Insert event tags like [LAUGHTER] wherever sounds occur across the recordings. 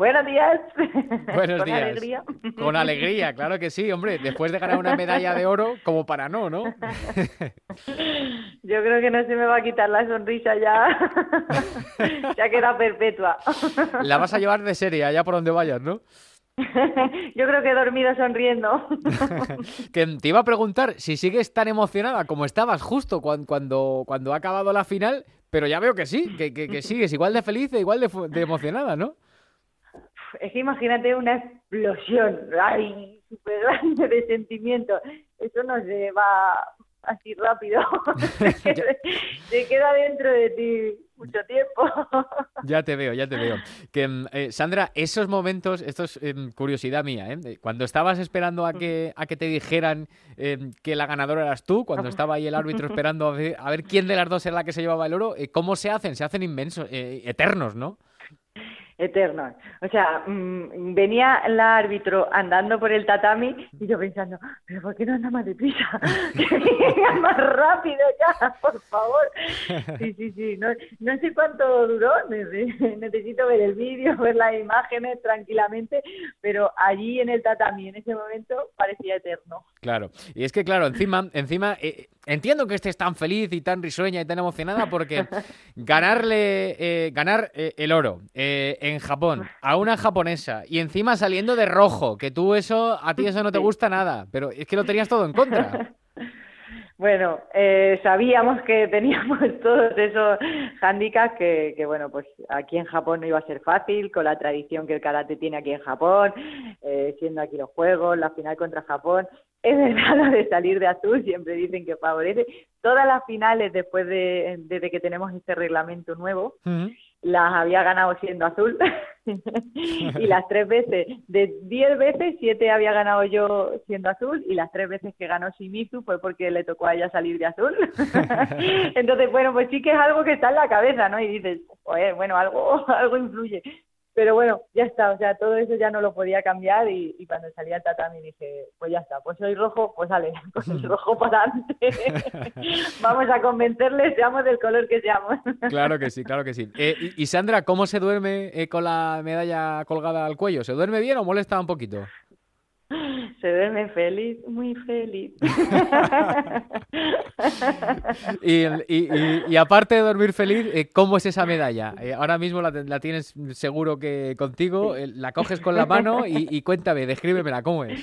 Buenos días. Buenos Con días. alegría. Con alegría, claro que sí, hombre. Después de ganar una medalla de oro, como para no, ¿no? Yo creo que no se me va a quitar la sonrisa ya. [LAUGHS] ya queda perpetua. La vas a llevar de serie allá por donde vayas, ¿no? Yo creo que he dormido sonriendo. [LAUGHS] Que te iba a preguntar si sigues tan emocionada como estabas justo cuan- cuando, cuando ha acabado la final, pero ya veo que sí, que, que- que sigues igual de feliz e igual de emocionada, ¿no? Es que imagínate una explosión, ay, súper grande de sentimientos. Eso no se va así rápido. [LAUGHS] [LAUGHS] se, queda, se queda dentro de ti mucho tiempo. [LAUGHS] Ya te veo, ya te veo. Que, mm, eh, Sandra, esos momentos, esto es em, curiosidad mía, ¿eh? Eh, Cuando estabas esperando a que, a que te dijeran em, que la ganadora eras tú, cuando estaba ahí el árbitro esperando a ver, a ver quién de las dos era la que se llevaba el oro, eh, ¿cómo se hacen? Se hacen inmensos, eternos, ¿no? Eternos. O sea, mm, venía la árbitro andando por el tatami y yo pensando, pero ¿por qué no anda más deprisa? [LAUGHS] Que venga más rápido ya, por favor. Sí, sí, sí. No, no sé cuánto duró, nece- [LAUGHS] necesito ver el vídeo, ver las imágenes tranquilamente, pero allí en el tatami, en ese momento, parecía eterno. Claro. Y es que, claro, encima, encima eh, entiendo que estés tan feliz y tan risueña y tan emocionada porque [LAUGHS] ganarle, eh, ganar eh, el oro eh, en Japón a una japonesa y encima saliendo de rojo, que tú eso, a ti eso no te gusta nada, pero es que lo tenías todo en contra. [LAUGHS] Bueno, eh, sabíamos que teníamos [LAUGHS] todos esos handicaps que, que, bueno, pues aquí en Japón no iba a ser fácil, con la tradición que el karate tiene aquí en Japón, eh, siendo aquí los juegos, la final contra Japón. Es verdad [LAUGHS] lo de salir de azul, siempre dicen que favorece. Todas las finales después de, desde que tenemos este reglamento nuevo. Las había ganado siendo azul. [LAUGHS] y las tres veces, de diez veces, siete había ganado yo siendo azul y las tres veces que ganó Shimizu fue porque le tocó a ella salir de azul. [LAUGHS] Entonces, bueno, pues sí que es algo que está en la cabeza, ¿no? Y dices, "Joder, bueno, algo, [LAUGHS] algo influye. Pero bueno, ya está, o sea, todo eso ya no lo podía cambiar y, y cuando salía el tatami dije, pues ya está, pues soy rojo, pues sale, [LAUGHS] con el rojo para adelante. [LAUGHS] Vamos a convencerles, seamos del color que seamos. Claro que sí, claro que sí. Eh, y, y Sandra, ¿cómo se duerme eh, con la medalla colgada al cuello? ¿Se duerme bien o molesta un poquito? Se duerme feliz, muy feliz. [LAUGHS] Y, y- y- y aparte de dormir feliz, eh, ¿cómo es esa medalla? Eh, ahora mismo la, la tienes seguro que contigo, eh, la coges con la mano y, y cuéntame, descríbemela, ¿cómo es?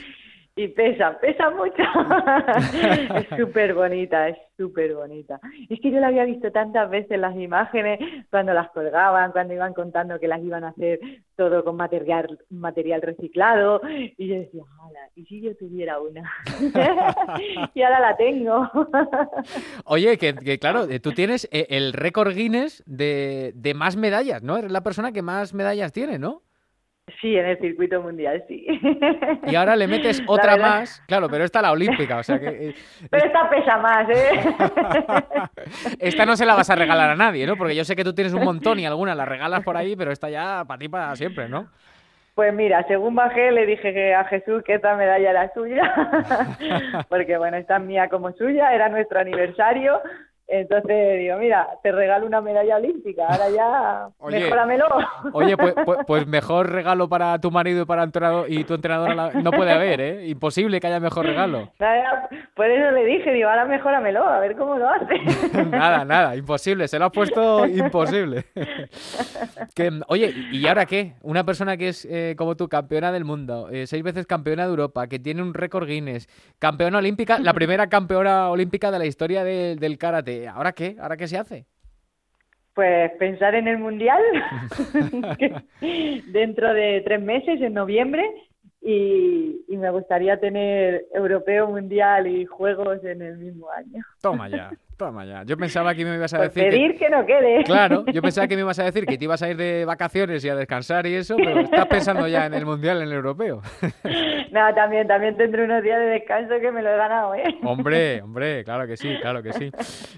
Y pesa, pesa mucho. [LAUGHS] es súper bonita, es súper bonita. Es que yo la había visto tantas veces las imágenes, cuando las colgaban, cuando iban contando que las iban a hacer todo con material, material reciclado. Y yo decía, "Hala, ¿y si yo tuviera una? [LAUGHS] y ahora la tengo. [LAUGHS] Oye, que, que claro, eh, tú tienes eh, el récord Guinness de, de más medallas, ¿no? Eres la persona que más medallas tiene, ¿no? Sí, en el circuito mundial, sí. Y ahora le metes La otra verdad- más, claro, pero esta la olímpica, o sea que eh, [LAUGHS] Pero esta pesa más, ¿eh? [LAUGHS] esta no se la vas a regalar a nadie, ¿no? Porque yo sé que tú tienes un montón y algunas las regalas por ahí, pero esta ya para ti para siempre, ¿no? Pues mira, según bajé le dije que a Jesús que esta medalla era suya, [LAUGHS] porque bueno, esta es mía como suya, era nuestro aniversario, entonces digo, mira, te regalo una medalla olímpica, ahora ya Oye. mejóramelo. Oye, pues, [LAUGHS] pues, pues mejor regalo para tu marido y para entrenador, y tu entrenadora no puede haber, ¿eh? Imposible que haya mejor regalo. [LAUGHS] Nada, Por eso le dije, digo, ahora mejóramelo, a ver cómo lo hace. [LAUGHS] Nada, nada, imposible, se lo has puesto imposible. Que, oye, ¿y ahora qué? Una persona que es eh, como tú, campeona del mundo, eh, seis veces campeona de Europa, que tiene un récord Guinness, campeona olímpica, la primera campeona olímpica de la historia de- del karate. ¿Ahora qué? ¿Ahora qué se hace? Pues pensar en el Mundial [LAUGHS] [LAUGHS] dentro de tres meses, en noviembre, y, y me gustaría tener Europeo, Mundial y Juegos en el mismo año. Toma ya, toma ya. Yo pensaba que me ibas a Por decir pedir que no quede. Claro, yo pensaba que me ibas a decir que te ibas a ir de vacaciones y a descansar y eso, pero estás pensando ya en el Mundial, en el Europeo. [LAUGHS] No, también, también tendré unos días de descanso que me lo he ganado, ¿eh? Hombre, hombre, claro que sí, claro que sí.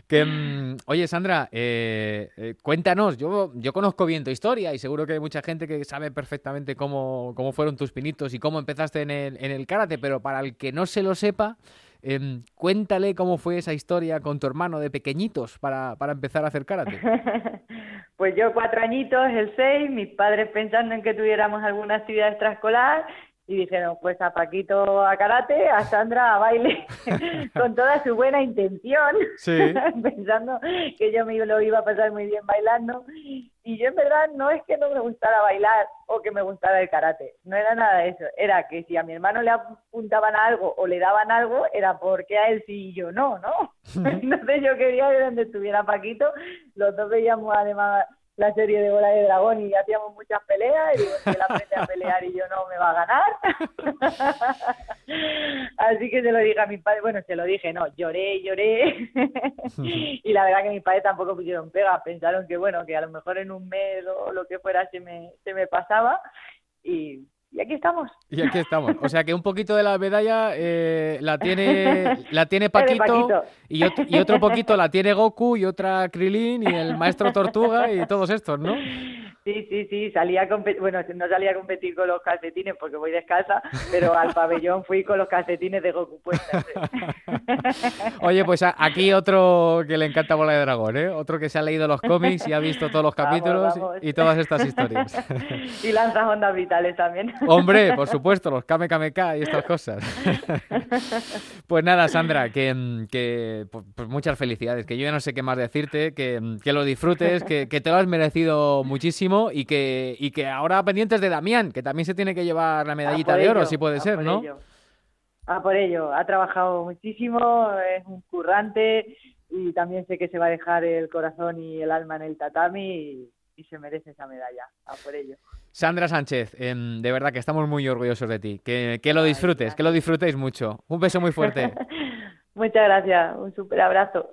Que, mm, oye, Sandra, eh, eh, cuéntanos, yo, yo conozco bien tu historia y seguro que hay mucha gente que sabe perfectamente cómo, cómo fueron tus pinitos y cómo empezaste en el, en el karate, pero para el que no se lo sepa, em, cuéntale cómo fue esa historia con tu hermano de pequeñitos para, para empezar a hacer karate. [LAUGHS] Pues yo cuatro añitos, el seis, mis padres pensando en que tuviéramos alguna actividad extraescolar y dijeron, pues a Paquito a karate, a Sandra a baile, [LAUGHS] con toda su buena intención, [LAUGHS] pensando que yo me lo iba a pasar muy bien bailando. Y yo en verdad no es que no me gustara bailar o que me gustara el karate, no era nada de eso, era que si a mi hermano le apuntaban algo o le daban algo, era porque a él sí y yo no, ¿no? [LAUGHS] Entonces yo quería que donde estuviera Paquito, los dos veíamos además la serie de Bola de Dragón y hacíamos muchas peleas y digo, si él aprende a pelear y yo no me va a ganar. [LAUGHS] Así que se lo dije a mi padre, bueno, se lo dije, no, lloré, lloré. [LAUGHS] y la verdad que mis padres tampoco pusieron pega, pensaron que bueno, que a lo mejor en un mes o lo que fuera se me, se me pasaba y y aquí estamos. Y aquí estamos. O sea que un poquito de la medalla eh, la tiene [LAUGHS] la tiene Paquito, Y, otro, y otro poquito la tiene Goku y otra Krilin y el maestro Tortuga y todos estos, ¿no? Sí, sí, sí, salía a competir, bueno, no salía a competir con los calcetines porque voy descalza, pero al [LAUGHS] pabellón fui con los calcetines de Goku. [LAUGHS] Oye, pues aquí otro que le encanta Bola de Dragón, ¿eh? Otro que se ha leído los cómics y ha visto todos los [LAUGHS] capítulos y todas estas historias. y lanzas ondas vitales también. Hombre, por supuesto, los Kame Kame K y estas cosas. pues nada, Sandra, que, que pues, pues muchas felicidades, que yo ya no sé qué más decirte, que, que lo disfrutes, que, que te lo has merecido muchísimo y que, y que ahora pendientes de Damián, que también se tiene que llevar la medallita de oro, si puede ser, ¿no? Ah, por ello, ha trabajado muchísimo, es un currante y también sé que se va a dejar el corazón y el alma en el tatami y, se merece esa medalla. Ah, por ello. Sandra Sánchez, em, de verdad que estamos muy orgullosos de ti. Que, que lo disfrutes, que lo disfrutéis mucho. Un beso muy fuerte. [LAUGHS] Muchas gracias, un super abrazo.